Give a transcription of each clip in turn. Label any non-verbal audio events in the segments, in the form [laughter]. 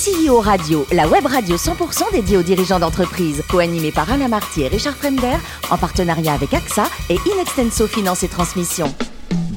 CEO Radio, la web radio 100% dédiée aux dirigeants d'entreprise, co-animée par Alain Marty et Richard Fremder, en partenariat avec AXA et Inextenso Finance et Transmission.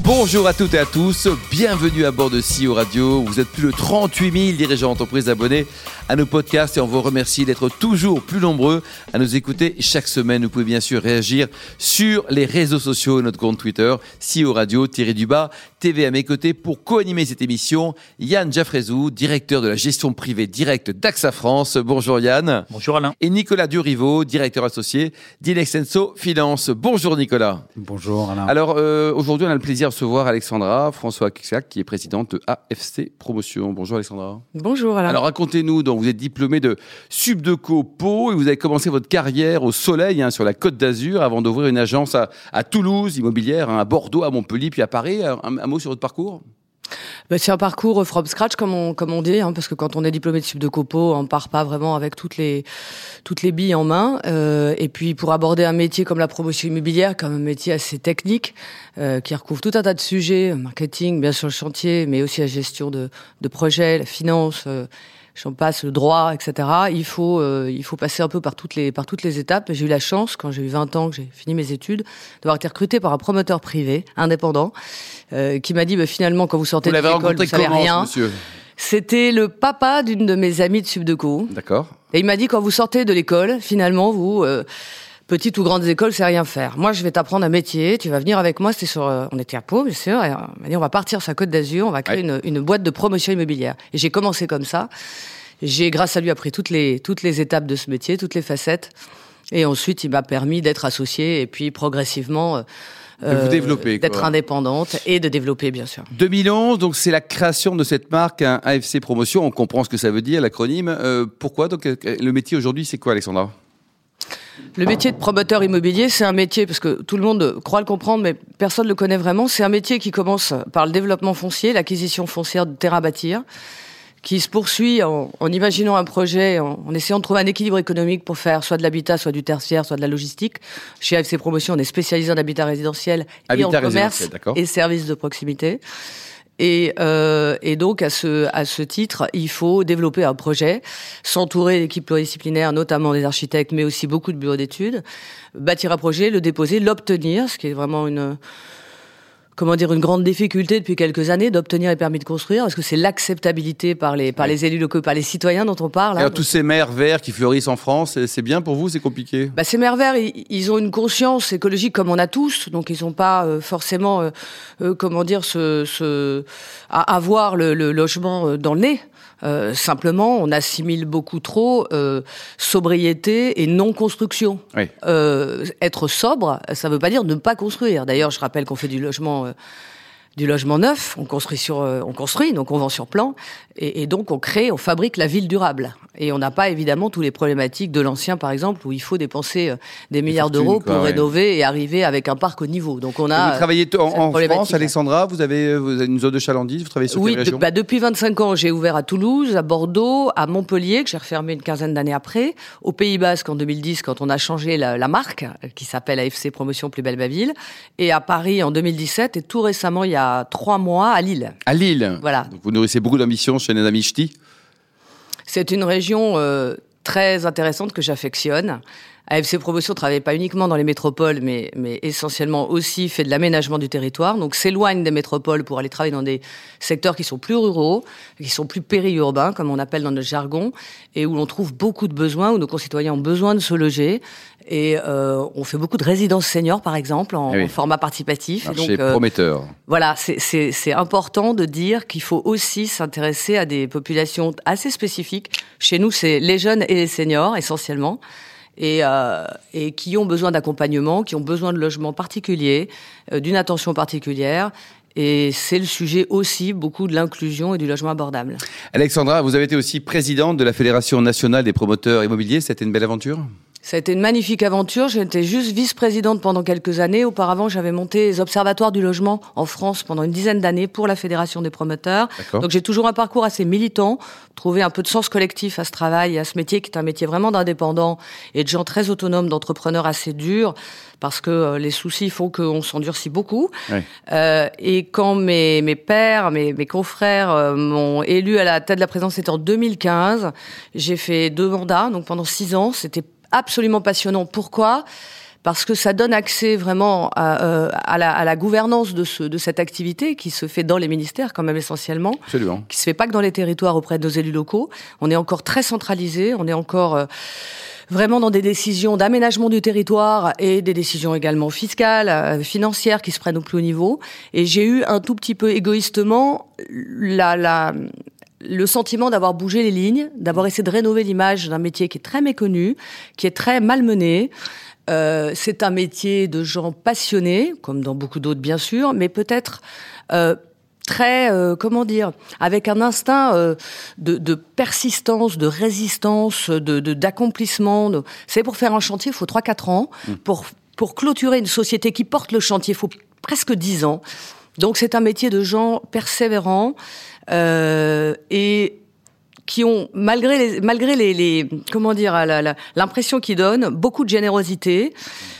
Bonjour à toutes et à tous, bienvenue à bord de CEO Radio. Vous êtes plus de 38 000 dirigeants d'entreprise abonnés à nos podcasts et on vous remercie d'être toujours plus nombreux à nous écouter chaque semaine. Vous pouvez bien sûr réagir sur les réseaux sociaux et notre compte Twitter, CEO Radio, du bas, TV à mes côtés pour co-animer cette émission. Yann Jaffrezou, directeur de la gestion privée directe d'AXA France. Bonjour Yann. Bonjour Alain. Et Nicolas Durivo, directeur associé d'Inexenso Finance. Bonjour Nicolas. Bonjour Alain. Alors euh, aujourd'hui on a le plaisir recevoir Alexandra François Kixac, qui est présidente de AFC Promotion. Bonjour Alexandra. Bonjour Alain. Alors racontez-nous, vous êtes diplômé de Subdeco Pau et vous avez commencé votre carrière au soleil hein, sur la côte d'Azur avant d'ouvrir une agence à, Toulouse, immobilière, hein, à Bordeaux, à Montpellier, puis à Paris. un mot sur votre parcours? Bah, c'est un parcours from scratch, comme on, dit, hein, parce que quand on est diplômé de de Copo, on part pas vraiment avec toutes les, toutes les billes en main. Euh, et puis, pour aborder un métier comme la promotion immobilière, comme un métier assez technique, euh, qui recouvre tout un tas de sujets, marketing, bien sûr le chantier, mais aussi la gestion de, de projets, la finance, euh, j'en passe, le droit, etc. Il faut, euh, il faut passer un peu par toutes les, par toutes les étapes. J'ai eu la chance, quand j'ai eu 20 ans, que j'ai fini mes études, d'avoir été recruté par un promoteur privé, indépendant, euh, qui m'a dit, bah, finalement, quand vous sortez de l'école, vous savez rien. C'était le papa d'une de mes amies de Subdeco. D'accord. Et il m'a dit, quand vous sortez de l'école, finalement, vous... Euh, petites ou grandes écoles, c'est rien faire. Moi, je vais t'apprendre un métier, tu vas venir avec moi, c'était sur, euh, on était à Pau, bien sûr, et on m'a dit, on va partir sur la Côte d'Azur, on va créer une, une, boîte de promotion immobilière. Et j'ai commencé comme ça. J'ai, grâce à lui, appris toutes les, toutes les étapes de ce métier, toutes les facettes. Et ensuite, il m'a permis d'être associé et puis progressivement, euh, de vous développer, d'être indépendante et de développer, bien sûr. 2011, donc c'est la création de cette marque, un AFC Promotion. On comprend ce que ça veut dire, l'acronyme. Euh, pourquoi? Donc, le métier aujourd'hui, c'est quoi, Alexandra? Le métier de promoteur immobilier, c'est un métier, parce que tout le monde croit le comprendre, mais personne ne le connaît vraiment, c'est un métier qui commence par le développement foncier, l'acquisition foncière de terrain à bâtir, qui se poursuit en, imaginant un projet, en, essayant de trouver un équilibre économique pour faire soit de l'habitat, soit du tertiaire, soit de la logistique. Chez AFC Promotion, on est spécialisé en habitat résidentiel et en commerce et services de proximité. Et, euh, et, donc, à ce, à ce titre, il faut développer un projet, s'entourer d'équipes pluridisciplinaires, notamment des architectes, mais aussi beaucoup de bureaux d'études, bâtir un projet, le déposer, l'obtenir, ce qui est vraiment une comment dire, une grande difficulté depuis quelques années d'obtenir les permis de construire Parce que c'est l'acceptabilité par les, par les élus locaux, par les citoyens dont on parle. Hein. tous ces maires verts qui fleurissent en France, c'est bien pour vous, c'est compliqué? Bah, Ces maires verts, ils, ont une conscience écologique comme on a tous, donc ils n'ont pas euh, forcément, euh, euh, comment dire, ce, ce, à avoir le, le logement dans le nez. Euh, simplement, on assimile beaucoup trop euh, sobriété et non-construction. Euh, être sobre, ça ne veut pas dire ne pas construire. D'ailleurs, je rappelle qu'on fait du logement du logement neuf, on construit sur, euh, on construit, donc on vend sur plan, et, et, donc on crée, on fabrique la ville durable. Et on n'a pas évidemment tous les problématiques de l'ancien, par exemple, où il faut dépenser euh, des milliards d'euros pour rénover et arriver avec un parc au niveau. Donc on a. vous travaillez en, France, Alexandra. Vous avez, vous avez une zone de chalandise. Vous travaillez sur oui, quelle région? bah depuis 25 ans, j'ai ouvert à Toulouse, à Bordeaux, à Montpellier, que j'ai refermé une quinzaine d'années après, au Pays Basque en 2010 quand on a changé la, la marque, qui s'appelle AFC Promotion Plus Belle Ville, et à Paris en 2017, et tout récemment il y a trois mois à Lille. À Lille Voilà. vous nourrissez beaucoup d'ambition chez les C'est une région euh, très intéressante que j'affectionne. AFC Promotion travaille pas uniquement dans les métropoles, mais, mais essentiellement aussi fait de l'aménagement du territoire. Donc s'éloigne des métropoles pour aller travailler dans des secteurs qui sont plus ruraux, qui sont plus périurbains, comme on appelle dans notre jargon, et où l'on trouve beaucoup de besoins, où nos concitoyens ont besoin de se loger. Et euh, on fait beaucoup de résidences seniors, par exemple, en, eh format participatif. C'est euh, prometteur. Voilà, c'est important de dire qu'il faut aussi s'intéresser à des populations assez spécifiques. Chez nous, c'est les jeunes et les seniors, essentiellement et, euh, et qui ont besoin d'accompagnement, qui ont besoin de logements particuliers, euh, d'une attention particulière. Et c'est le sujet aussi beaucoup de l'inclusion et du logement abordable. Alexandra, vous avez été aussi présidente de la Fédération nationale des promoteurs immobiliers. C'était une belle aventure? Ça a été une magnifique aventure. J'étais juste vice-présidente pendant quelques années. Auparavant, j'avais monté les observatoires du logement en France pendant une dizaine d'années pour la Fédération des promoteurs. Donc j'ai toujours un parcours assez militant, trouvé un peu de sens collectif à ce travail et à ce métier qui est un métier vraiment d'indépendant et de gens très autonomes, d'entrepreneurs assez durs parce que euh, les soucis font qu'on s'endurcit beaucoup. Euh, et quand mes, mes pères, mes, mes confrères euh, m'ont élu à la tête de la présidence, c'était en 2015, j'ai fait deux mandats, donc pendant six ans. C'était absolument passionnant. Pourquoi? Parce que ça donne accès vraiment à, euh, à, la, à la, gouvernance de, ce, de cette activité qui se fait dans les ministères quand même essentiellement, Absolument. qui se fait pas que dans les territoires auprès de nos élus locaux. On est encore très centralisé, on est encore euh, vraiment dans des décisions d'aménagement du territoire et des décisions également fiscales, euh, financières qui se prennent au plus haut niveau. Et j'ai eu un tout petit peu égoïstement la, la, le sentiment d'avoir bougé les lignes, d'avoir essayé de rénover l'image d'un métier qui est très méconnu, qui est très malmené. Euh, c'est un métier de gens passionnés, comme dans beaucoup d'autres bien sûr, mais peut-être euh, très, euh, comment dire, avec un instinct euh, de, de, persistance, de résistance, de d'accomplissement. De, c'est pour faire un chantier, il faut 3-4 ans. Mmh. Pour, pour clôturer une société qui porte le chantier, il faut presque 10 ans. Donc c'est un métier de gens persévérants, et qui ont, malgré les, malgré les, les comment dire, l'impression qu'ils donnent, beaucoup de générosité.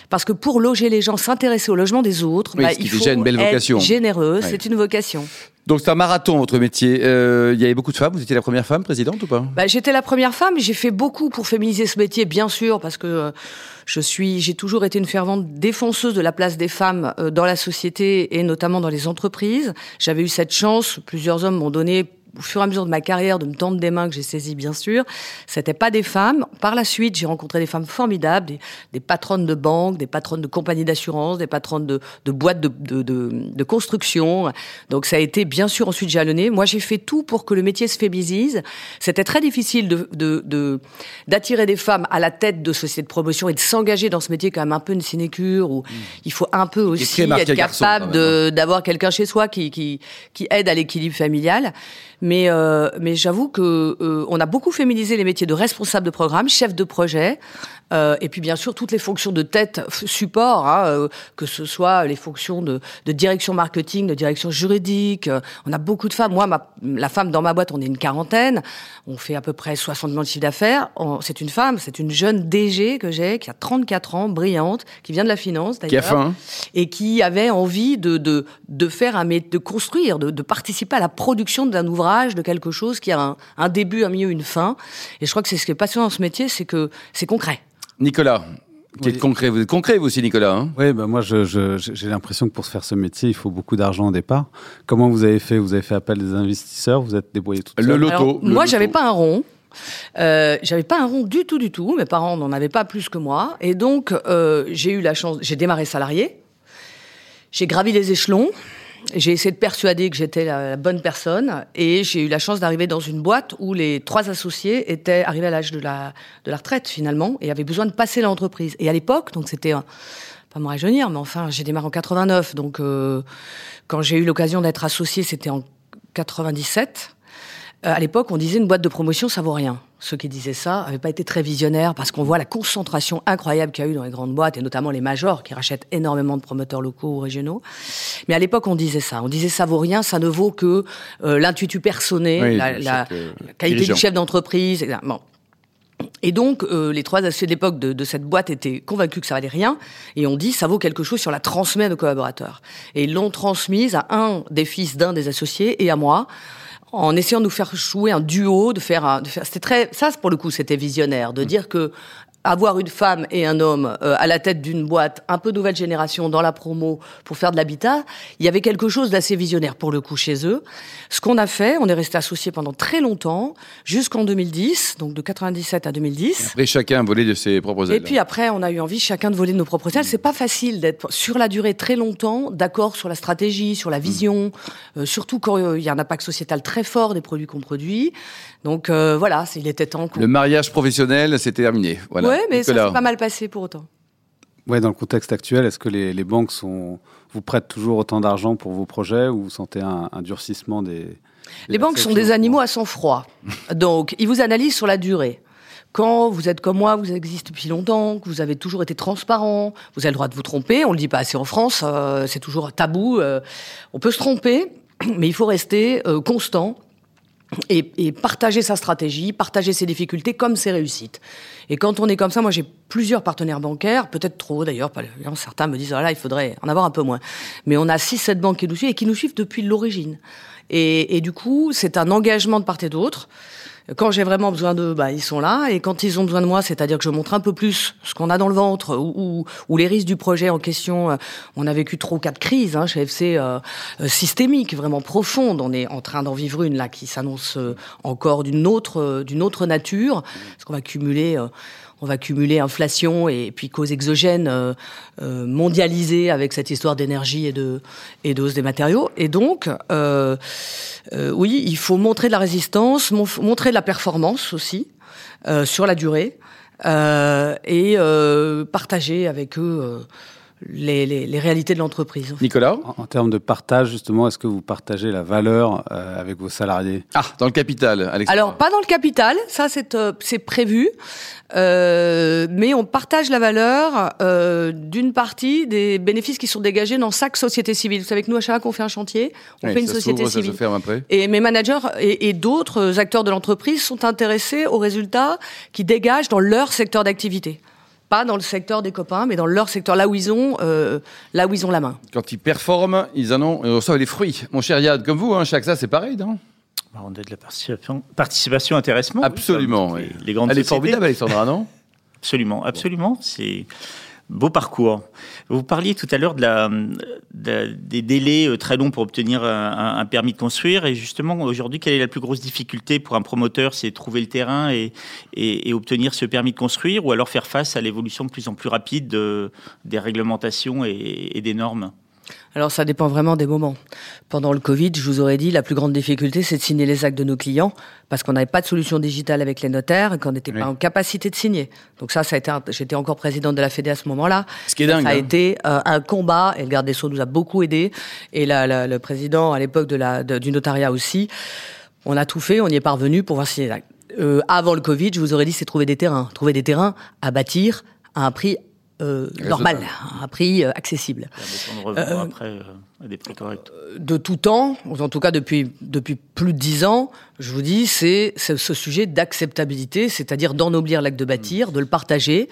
Parce que pour loger les gens, s'intéresser au logement des autres, oui, bah, il faut déjà une belle vocation. être généreux. Ouais. C'est une vocation. Donc c'est un marathon votre métier. Euh, il y avait beaucoup de femmes. Vous étiez la première femme présidente ou pas? Bah, J'étais la première femme. J'ai fait beaucoup pour féminiser ce métier, bien sûr, parce que euh, je suis, j'ai toujours été une fervente défenseuse de la place des femmes euh, dans la société et notamment dans les entreprises. J'avais eu cette chance. Plusieurs hommes m'ont donné au fur et à mesure de ma carrière, de me tendre des mains que j'ai saisies, bien sûr. C'était pas des femmes. Par la suite, j'ai rencontré des femmes formidables, des, des, patronnes de banques, des patronnes de compagnies d'assurance, des patronnes de, de boîtes de, de, de, construction. Donc ça a été bien sûr ensuite jalonné. Moi, j'ai fait tout pour que le métier se féminise. C'était très difficile de d'attirer des femmes à la tête de sociétés de promotion et de s'engager dans ce métier quand même un peu une sinécure où mmh. il faut un peu aussi être capable hein. d'avoir quelqu'un chez soi qui, qui, qui aide à l'équilibre familial. Mais, euh, mais j'avoue que euh, on a beaucoup féminisé les métiers de responsable de programme, chef de projet, euh, et puis bien sûr toutes les fonctions de tête support, hein, euh, que ce soit les fonctions de, de, direction marketing, de direction juridique. on a beaucoup de femmes. Moi, ma, la femme dans ma boîte, on est une quarantaine. On fait à peu près 60 millions de chiffre d'affaires. C'est une femme, c'est une jeune DG que j'ai, qui a 34 ans, brillante, qui vient de la finance d'ailleurs, qui a faim, et qui avait envie de de, de faire un de construire, de, de participer à la production d'un ouvrage de quelque chose qui a un, un, début, un milieu, une fin. Et je crois que c'est ce qui est passionnant dans ce métier, c'est que c'est concret. Nicolas, qui oui. est concret. Vous êtes concret, vous aussi, Nicolas hein? Oui, ben moi, j'ai je, je, l'impression que pour se faire ce métier, il faut beaucoup d'argent au départ. Comment vous avez fait? Vous avez fait appel à des investisseurs Vous êtes débrouillé tout seul Le loto. Alors, le moi, loto. j'avais pas un rond. Euh, j'avais pas un rond du tout, du tout. Mes parents n'en avaient pas plus que moi. Et donc, euh, j'ai eu la chance, j'ai démarré salarié. J'ai gravi les échelons. J'ai essayé de persuader que j'étais la, bonne personne et j'ai eu la chance d'arriver dans une boîte où les trois associés étaient arrivés à l'âge de la, de la retraite finalement et avaient besoin de passer l'entreprise. Et à l'époque, donc c'était pas me rajeunir, mais enfin j'ai démarré en 89, donc euh, quand j'ai eu l'occasion d'être associé, c'était en 97. Euh, à l'époque, on disait une boîte de promotion, ça vaut rien. Ceux qui disaient ça n'avaient pas été très visionnaires parce qu'on voit la concentration incroyable qu'il y a eu dans les grandes boîtes et notamment les majors qui rachètent énormément de promoteurs locaux ou régionaux. Mais à l'époque, on disait ça. On disait ça vaut rien, ça ne vaut que euh, l'intuitu personné, oui, la, la, euh, la, qualité dirigeant. du chef d'entreprise. Bon. Et donc, euh, les trois associés de l'époque de, de, cette boîte étaient convaincus que ça valait rien, et on dit ça vaut quelque chose si on la transmet à nos collaborateurs. Et ils l'ont transmise à un des fils d'un des associés et à moi en essayant de nous faire jouer un duo, de faire, un, de faire c'était très, ça pour le coup c'était visionnaire, de dire que avoir une femme et un homme euh, à la tête d'une boîte un peu nouvelle génération dans la promo pour faire de l'habitat, il y avait quelque chose d'assez visionnaire pour le coup chez eux. Ce qu'on a fait, on est resté associés pendant très longtemps, jusqu'en 2010, donc de 97 à 2010. Après, chacun volé de ses propres ailes. Et puis après, on a eu envie chacun de voler de nos propres ailes. C'est pas facile d'être sur la durée très longtemps d'accord sur la stratégie, sur la vision, mmh. euh, surtout quand il euh, y a un impact sociétal très fort des produits qu'on produit. Donc euh, voilà, il était temps. Le mariage professionnel, c'était terminé. Voilà. Ouais, mais Nicolas. ça s'est pas mal passé pour autant. Ouais, dans le contexte actuel, est-ce que les, les, banques sont, vous prêtent toujours autant d'argent pour vos projets ou vous sentez un, un durcissement des, des Les banques sont des animaux à sang froid. Donc, ils vous analysent sur la durée. quand vous êtes comme moi, vous existez depuis longtemps, que vous avez toujours été transparent, vous avez le droit de vous tromper. On le dit pas assez en France, euh, c'est toujours tabou. euh, on peut se tromper, mais il faut rester euh, constant et, et partager sa stratégie, partager ses difficultés comme ses réussites. Et quand on est comme ça, moi j'ai plusieurs partenaires bancaires, peut-être trop d'ailleurs, certains me disent, voilà, il faudrait en avoir un peu moins. Mais on a 6-7 banques qui nous suivent et qui nous suivent depuis l'origine. Et, et du coup, c'est un engagement de part et d'autre. Quand j'ai vraiment besoin d'eux, bah, ils sont là. Et quand ils ont besoin de moi, c'est-à-dire que je montre un peu plus ce qu'on a dans le ventre ou, ou, ou les risques du projet en question. euh, On a vécu ou quatre crises hein, chez FC euh, euh, systémiques, vraiment profondes. On est en train d'en vivre une là qui s'annonce euh, encore d'une autre, d'une autre nature, parce qu'on va cumuler. euh, on va cumuler inflation et puis causes exogènes euh, euh, mondialisées avec cette histoire d'énergie et de, des matériaux. Et donc, euh, euh, oui, il faut montrer de la résistance, mon- montrer de la performance aussi euh, sur la durée et partager avec eux les, les, les réalités de l'entreprise. Nicolas En, en termes de partage, justement, est-ce que vous partagez la valeur euh, avec vos salariés? Ah, dans le capital, Alexandre. Alors, pas dans le capital, ça c'est euh, c'est prévu, euh, mais on partage la valeur euh, d'une partie des bénéfices qui sont dégagés dans chaque société civile. Vous savez que nous, à chaque fois qu'on fait un chantier, on Oui, fait une société s'ouvre, ça se civile. ferme après. Et mes managers et, et d'autres acteurs de l'entreprise sont intéressés aux résultats qui dégagent dans leur secteur d'activité. Pas dans le secteur des copains, mais dans leur secteur, là où ils ont, euh, là où ils ont la main. Quand ils performent, ils en ont, ils reçoivent les fruits. Mon cher Yad, comme vous, hein, chaque ça, c'est pareil, non? Bah, On a de la participation, participation intéressement. oui, Absolument. comme oui. Les, les grandes Elle est sociétés. formidable, Alexandra, non? Absolument, absolument. C'est beau parcours. Vous parliez tout à l'heure des délais euh, très longs pour obtenir un, permis de construire. Et justement, aujourd'hui, quelle est la plus grosse difficulté pour un promoteur C'est trouver le terrain et, obtenir ce permis de construire, ou alors faire face à l'évolution de plus en plus rapide de- des réglementations et des normes? Alors ça dépend vraiment des moments. Pendant le Covid, je vous aurais dit, la plus grande difficulté, c'est de signer les actes de nos clients, parce qu'on n'avait pas de solution digitale avec les notaires et qu'on n'était Oui. pas en capacité de signer. Donc ça, ça a été, un- j'étais encore présidente de la Fédé à ce moment-là. Ce qui est dingue. Ça a hein. été euh, un combat, et le garde des Sceaux nous a beaucoup aidé, et la- la- le président à l'époque de la, de- du notariat aussi. On a tout fait, on y est parvenu pour voir si... Euh, avant le Covid, je vous aurais dit, c'est trouver des terrains. Trouver des terrains à bâtir à un prix normal, à un prix euh, accessible. Euh, des corrects. de tout temps, ou en tout cas depuis, depuis plus de dix ans, je vous dis, c'est ce sujet d'acceptabilité, c'est-à-dire d'ennoblir l'acte de bâtir, de le partager,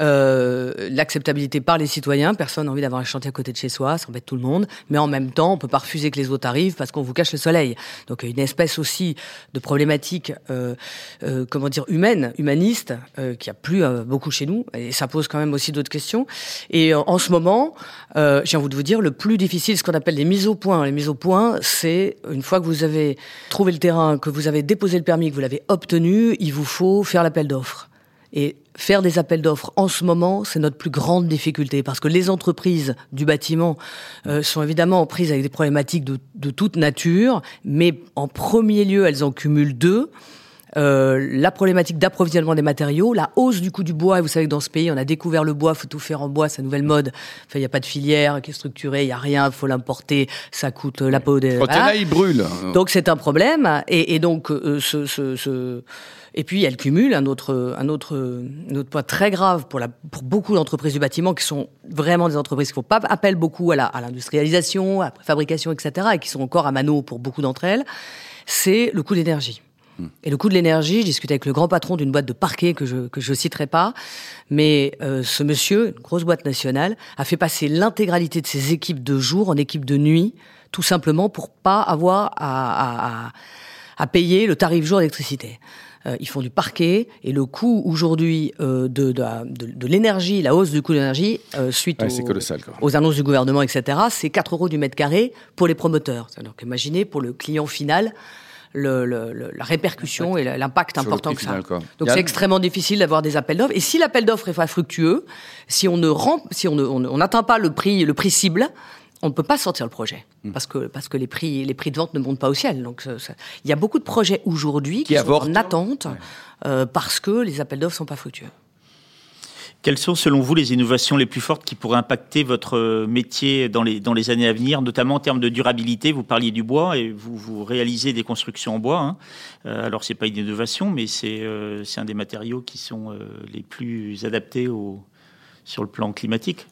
euh, l'acceptabilité par les citoyens, personne n'a envie d'avoir un chantier à côté de chez soi, ça embête tout le monde, mais en même temps, on peut pas refuser que les autres arrivent parce qu'on vous cache le soleil. Donc une espèce aussi de problématique, euh, euh, comment dire, humaine, humaniste, euh, qui a plus euh, beaucoup chez nous, et ça pose quand même aussi d'autres questions. Et euh, en ce moment, euh, j'ai envie de vous dire, le plus difficile, ce qu'on appelle les mises au point. Les mises au point, c'est une fois que vous avez trouvé le terrain, que vous avez déposé le permis, que vous l'avez obtenu, il vous faut faire l'appel d'offres. Et faire des appels d'offres en ce moment, c'est notre plus grande difficulté parce que les entreprises du bâtiment euh, sont évidemment prises avec des problématiques de toute nature, mais en premier lieu, elles en cumulent deux. Euh, la problématique d'approvisionnement des matériaux, la hausse du coût du bois. Et vous savez que dans ce pays, on a découvert le bois, faut tout faire en bois, c'est la nouvelle mode. Enfin, il n'y a pas de filière qui est structurée, il n'y a rien, faut l'importer, ça coûte euh, la peau des. Quand il voilà. a, ils brûlent. Donc c'est un problème et, et donc euh, ce, ce, ce- et puis elle cumule un autre un autre un autre point très grave pour la pour beaucoup d'entreprises du bâtiment qui sont vraiment des entreprises qui font pas appel beaucoup à la à l'industrialisation, à la fabrication, etc. et qui sont encore à mano pour beaucoup d'entre elles, c'est le coût de Et le coût de l'énergie, je discutais avec le grand patron d'une boîte de parquet que je que je citerai pas, mais euh, ce monsieur, une grosse boîte nationale, a fait passer l'intégralité de ses équipes de jour en équipe de nuit, tout simplement pour pas avoir à, à, à, à payer le tarif jour d'électricité. Euh, ils font du parquet et le coût aujourd'hui euh, de, de, de, de l'énergie, la hausse du coût de l'énergie euh, suite Ouais, aux, colossal, aux annonces du gouvernement, etc., c'est 4 euros du mètre carré pour les promoteurs. Donc imaginez pour le client final le, le- le- la répercussion et l'impact important que ça. final. Donc c'est extrêmement difficile d'avoir des appels d'offres. Et si l'appel d'offres est pas fructueux, si on ne rend, si on n'atteint pas le prix, le prix cible, on ne peut pas sortir le projet Hmm. parce que parce que les prix les prix de vente ne montent pas au ciel. Donc il y a beaucoup de projets aujourd'hui Qui qui, sont avortent. en attente euh, parce que les appels d'offres sont pas fructueux. Quelles sont selon vous les innovations les plus fortes qui pourraient impacter votre métier dans les, années à venir, notamment en termes de durabilité? Vous parliez du bois et vous, réalisez des constructions en bois. Hein. Euh, alors c'est pas une innovation, mais c'est euh, c'est un des matériaux qui sont euh, les plus adaptés sur le plan climatique.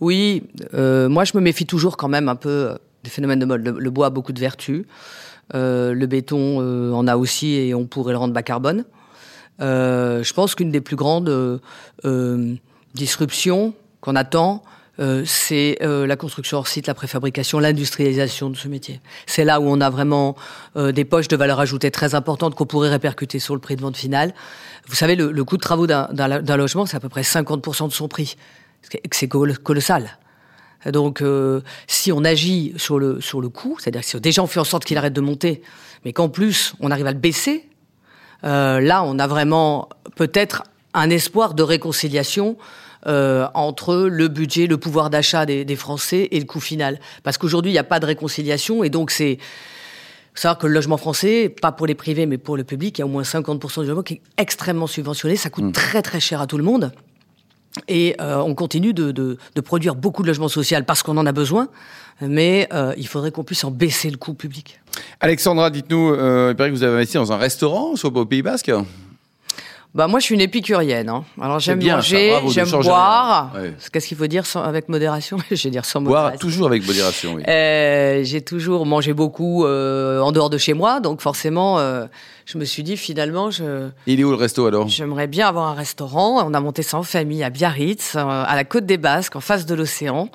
Oui, euh, moi je me méfie toujours quand même un peu des phénomènes de mode. Le, le bois a beaucoup de vertus. Euh, le béton euh, en a aussi et on pourrait le rendre bas carbone. Euh, je pense qu'une des plus grandes euh, euh, disruptions qu'on attend, euh, c'est euh, la construction hors site, la préfabrication, l'industrialisation de ce métier. C'est là où on a vraiment des poches de valeur ajoutée très importantes qu'on pourrait répercuter sur le prix de vente final. Vous savez, le, le coût de travaux d'un- logement, c'est à peu près 50% de son prix. C'est col- colossal. Donc, euh, si on agit sur le, sur le coût, c'est-à-dire si déjà on fait en sorte qu'il arrête de monter, mais qu'en plus on arrive à le baisser, euh, là on a vraiment peut-être un espoir de réconciliation euh, entre le budget, le pouvoir d'achat des, des Français et le coût final. Parce qu'aujourd'hui il n'y a pas de réconciliation et donc c'est savoir que le logement français, pas pour les privés mais pour le public, il y a au moins 50% du logement qui est extrêmement subventionné, ça coûte très très cher à tout le monde. Et euh, on continue de, de, de produire beaucoup de logements sociaux parce qu'on en a besoin, mais euh, il faudrait qu'on puisse en baisser le coût public. Alexandra, dites-nous, euh, il paraît que vous avez investi dans un restaurant, soit au Pays Basque. Bah moi je suis une épicurienne. Hein. Alors j'aime manger, j'aime boire. Ouais. Qu'est-ce qu'il faut dire sans, avec modération? [laughs] Je vais dire sans Boire modération. toujours avec modération, oui. Euh, j'ai toujours mangé beaucoup euh, en dehors de chez moi, donc forcément, euh, je me suis dit finalement, je, Il est où le resto alors? J'aimerais bien avoir un restaurant. On a monté ça en famille à Biarritz, euh, à la côte des Basques, en face de l'océan.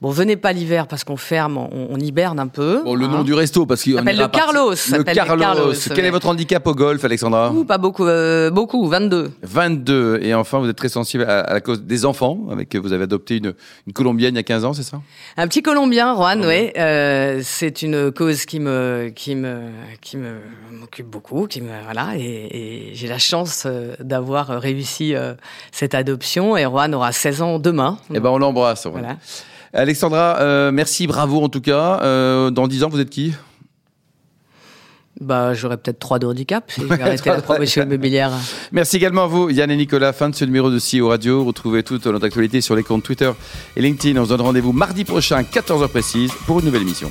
Bon, venez pas l'hiver parce qu'on ferme, on, on hiberne un peu. Bon, le hein. nom du resto, parce qu'il S'appelle le partir- Carlos, Le Carlos. Quel est votre handicap au golf, Alexandra? Ouh, pas beaucoup, euh, beaucoup, 22. 22. Et enfin, vous êtes très sensible à, à la cause des enfants, avec vous avez adopté une, une colombienne il y a 15 ans, c'est ça? Un petit Colombien, Juan, oui. Euh, c'est une cause qui me, qui me, qui me m'occupe beaucoup, qui me, voilà. Et, et j'ai la chance euh, d'avoir réussi euh, cette adoption. Et Juan aura 16 ans demain. Eh ben, on l'embrasse. Voilà. Alexandra, euh, merci, bravo en tout cas. Euh, dans 10 ans, vous êtes qui? Bah, j'aurais peut-être trois de handicap si arrêté la immobilière. Merci également à vous, Yann et Nicolas. Fin de ce numéro de CEO Radio. Retrouvez toute notre actualité sur les comptes Twitter et LinkedIn. On se donne rendez-vous mardi prochain, 14h précise, pour une nouvelle émission.